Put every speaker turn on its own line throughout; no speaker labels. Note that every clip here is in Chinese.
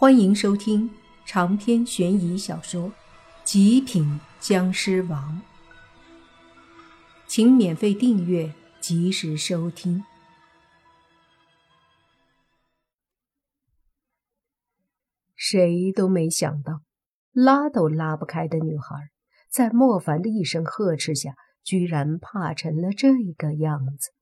欢迎收听长篇悬疑小说《极品僵尸王》，请免费订阅，及时收听。谁都没想到，拉都拉不开的女孩，在莫凡的一声呵斥下，居然怕成了这个样子。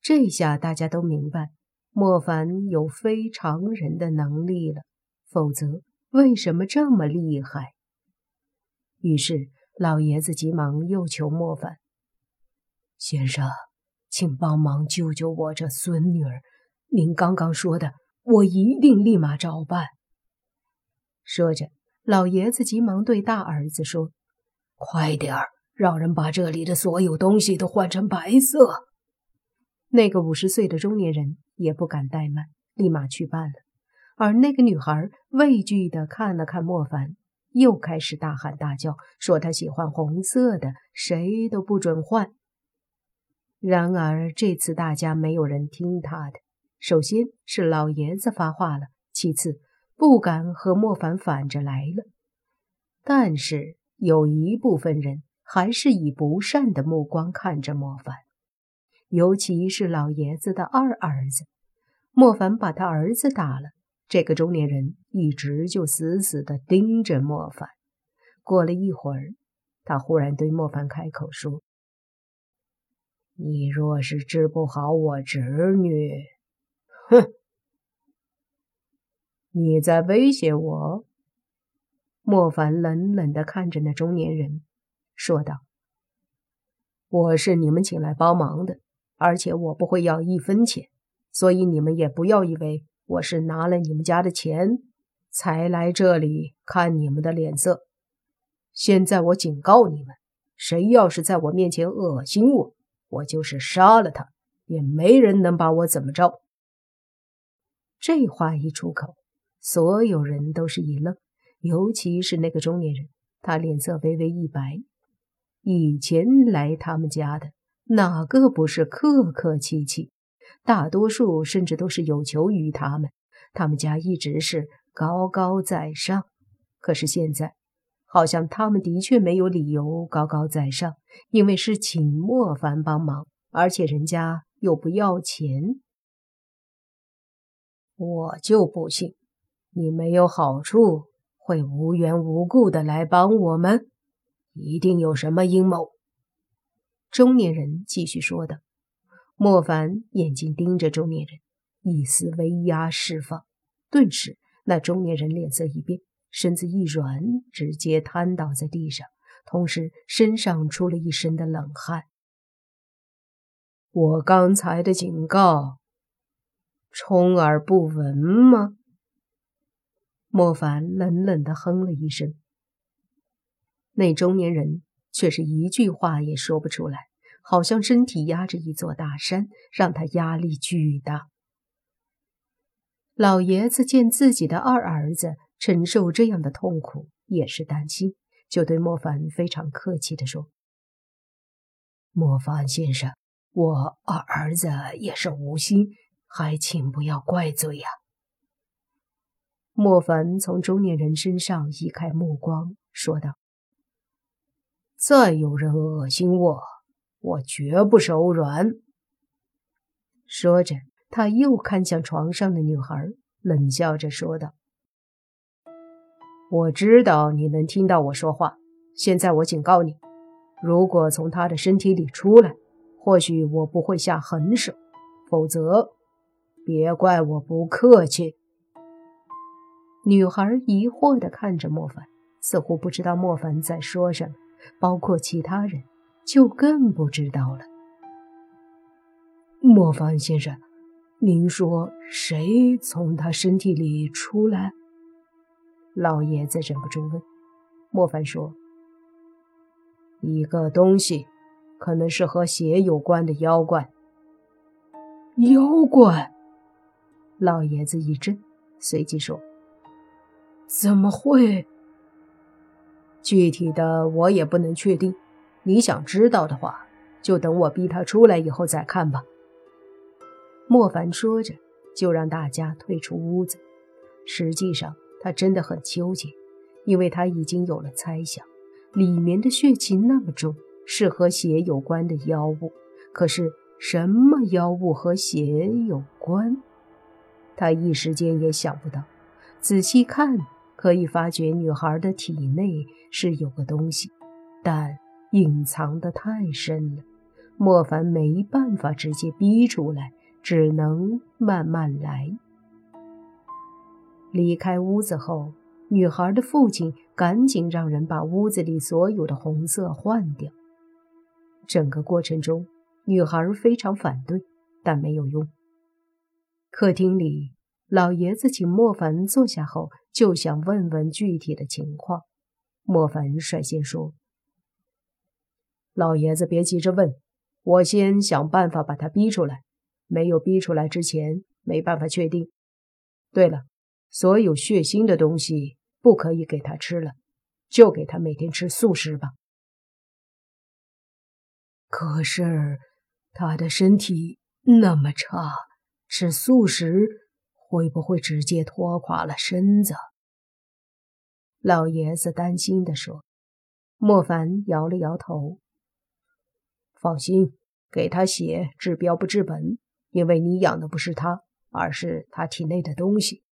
这下大家都明白。莫凡有非常人的能力了，否则为什么这么厉害？于是老爷子急忙又求莫凡：“先生，请帮忙救救我这孙女儿！您刚刚说的，我一定立马照办。”说着，老爷子急忙对大儿子说：“快点儿，让人把这里的所有东西都换成白色。”那个五十岁的中年人。也不敢怠慢，立马去办了。而那个女孩畏惧地看了看莫凡，又开始大喊大叫，说她喜欢红色的，谁都不准换。然而这次大家没有人听他的。首先是老爷子发话了，其次不敢和莫凡反着来了。但是有一部分人还是以不善的目光看着莫凡。尤其是老爷子的二儿子，莫凡把他儿子打了。这个中年人一直就死死地盯着莫凡。过了一会儿，他忽然对莫凡开口说：“你若是治不好我侄女，哼，你在威胁我。”莫凡冷冷地看着那中年人，说道：“我是你们请来帮忙的。”而且我不会要一分钱，所以你们也不要以为我是拿了你们家的钱才来这里看你们的脸色。现在我警告你们，谁要是在我面前恶心我，我就是杀了他，也没人能把我怎么着。这话一出口，所有人都是一愣，尤其是那个中年人，他脸色微微一白。以前来他们家的。哪个不是客客气气？大多数甚至都是有求于他们，他们家一直是高高在上。可是现在，好像他们的确没有理由高高在上，因为是请莫凡帮忙，而且人家又不要钱。我就不信，你没有好处会无缘无故的来帮我们，一定有什么阴谋。中年人继续说道：“莫凡眼睛盯着中年人，一丝威压释放。顿时，那中年人脸色一变，身子一软，直接瘫倒在地上，同时身上出了一身的冷汗。我刚才的警告，充耳不闻吗？”莫凡冷冷地哼了一声。那中年人。却是一句话也说不出来，好像身体压着一座大山，让他压力巨大。老爷子见自己的二儿子承受这样的痛苦，也是担心，就对莫凡非常客气地说：“莫凡先生，我二儿子也是无心，还请不要怪罪呀。”莫凡从中年人身上移开目光，说道。再有人恶心我，我绝不手软。说着，他又看向床上的女孩，冷笑着说道：“我知道你能听到我说话。现在我警告你，如果从他的身体里出来，或许我不会下狠手；否则，别怪我不客气。”女孩疑惑地看着莫凡，似乎不知道莫凡在说什么。包括其他人，就更不知道了。莫凡先生，您说谁从他身体里出来？老爷子忍不住问。莫凡说：“一个东西，可能是和血有关的妖怪。”妖怪！老爷子一怔，随即说：“怎么会？”具体的我也不能确定，你想知道的话，就等我逼他出来以后再看吧。莫凡说着，就让大家退出屋子。实际上，他真的很纠结，因为他已经有了猜想：里面的血气那么重，是和血有关的妖物。可是，什么妖物和血有关？他一时间也想不到。仔细看，可以发觉女孩的体内是有个东西，但隐藏的太深了。莫凡没办法直接逼出来，只能慢慢来。离开屋子后，女孩的父亲赶紧让人把屋子里所有的红色换掉。整个过程中，女孩非常反对，但没有用。客厅里。老爷子请莫凡坐下后，就想问问具体的情况。莫凡率先说：“老爷子别急着问，我先想办法把他逼出来。没有逼出来之前，没办法确定。对了，所有血腥的东西不可以给他吃了，就给他每天吃素食吧。可是他的身体那么差，吃素食。”会不会直接拖垮了身子？老爷子担心地说。莫凡摇了摇头：“放心，给他血治标不治本，因为你养的不是他，而是他体内的东西。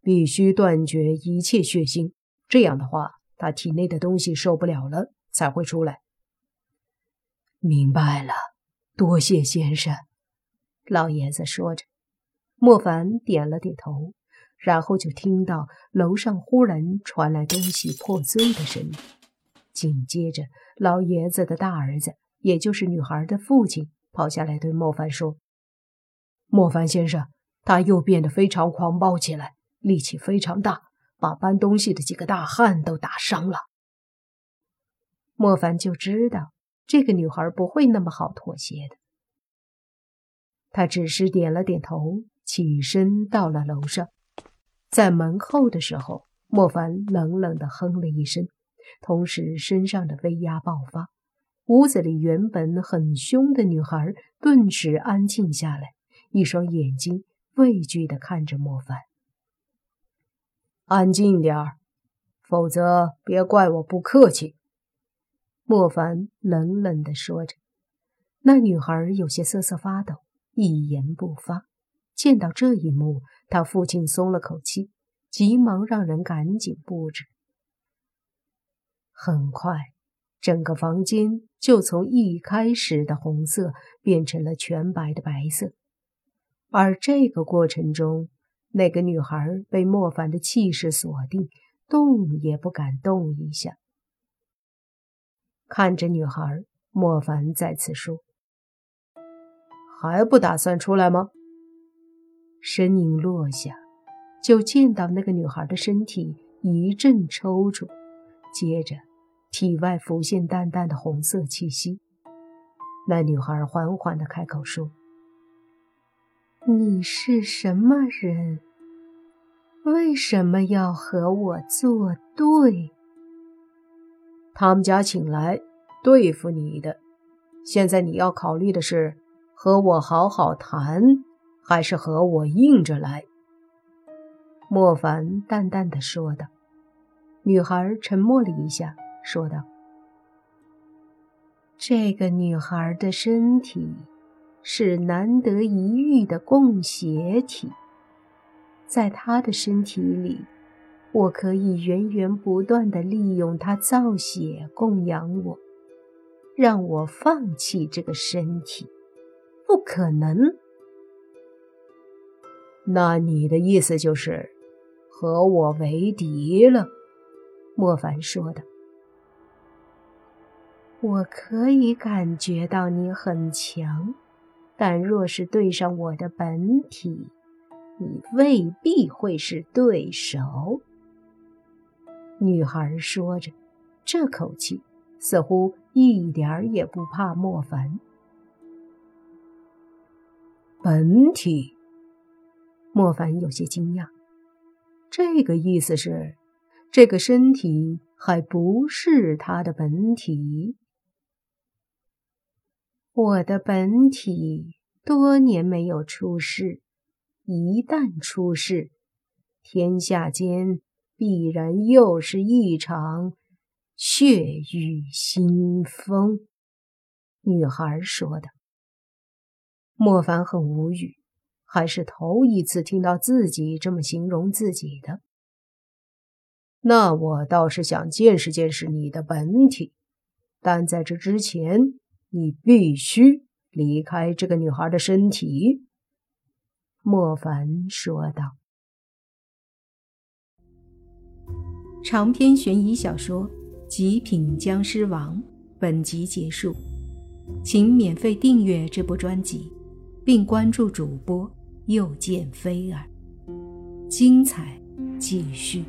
必须断绝一切血腥，这样的话，他体内的东西受不了了才会出来。”明白了，多谢先生。”老爷子说着。莫凡点了点头，然后就听到楼上忽然传来东西破碎的声音。紧接着，老爷子的大儿子，也就是女孩的父亲，跑下来对莫凡说：“莫凡先生，他又变得非常狂暴起来，力气非常大，把搬东西的几个大汉都打伤了。”莫凡就知道这个女孩不会那么好妥协的，他只是点了点头。起身到了楼上，在门后的时候，莫凡冷冷地哼了一声，同时身上的威压爆发。屋子里原本很凶的女孩顿时安静下来，一双眼睛畏惧地看着莫凡：“安静点儿，否则别怪我不客气。”莫凡冷冷地说着。那女孩有些瑟瑟发抖，一言不发。见到这一幕，他父亲松了口气，急忙让人赶紧布置。很快，整个房间就从一开始的红色变成了全白的白色。而这个过程中，那个女孩被莫凡的气势锁定，动也不敢动一下。看着女孩，莫凡再次说：“还不打算出来吗？”身影落下，就见到那个女孩的身体一阵抽搐，接着体外浮现淡淡的红色气息。那女孩缓缓地开口说：“你是什么人？为什么要和我作对？他们家请来对付你的，现在你要考虑的是和我好好谈。”还是和我硬着来。”莫凡淡淡的说道。女孩沉默了一下，说道：“这个女孩的身体是难得一遇的供血体，在她的身体里，我可以源源不断的利用她造血供养我。让我放弃这个身体，不可能。”那你的意思就是和我为敌了？莫凡说的。我可以感觉到你很强，但若是对上我的本体，你未必会是对手。女孩说着，这口气似乎一点儿也不怕莫凡。本体。莫凡有些惊讶，这个意思是，这个身体还不是他的本体。我的本体多年没有出世，一旦出世，天下间必然又是一场血雨腥风。”女孩说的。莫凡很无语，还是头一次听到自己这么形容自己的。那我倒是想见识见识你的本体，但在这之前，你必须离开这个女孩的身体。”莫凡说道。
长篇悬疑小说《极品僵尸王》本集结束，请免费订阅这部专辑，并关注主播又见菲儿，精彩继续。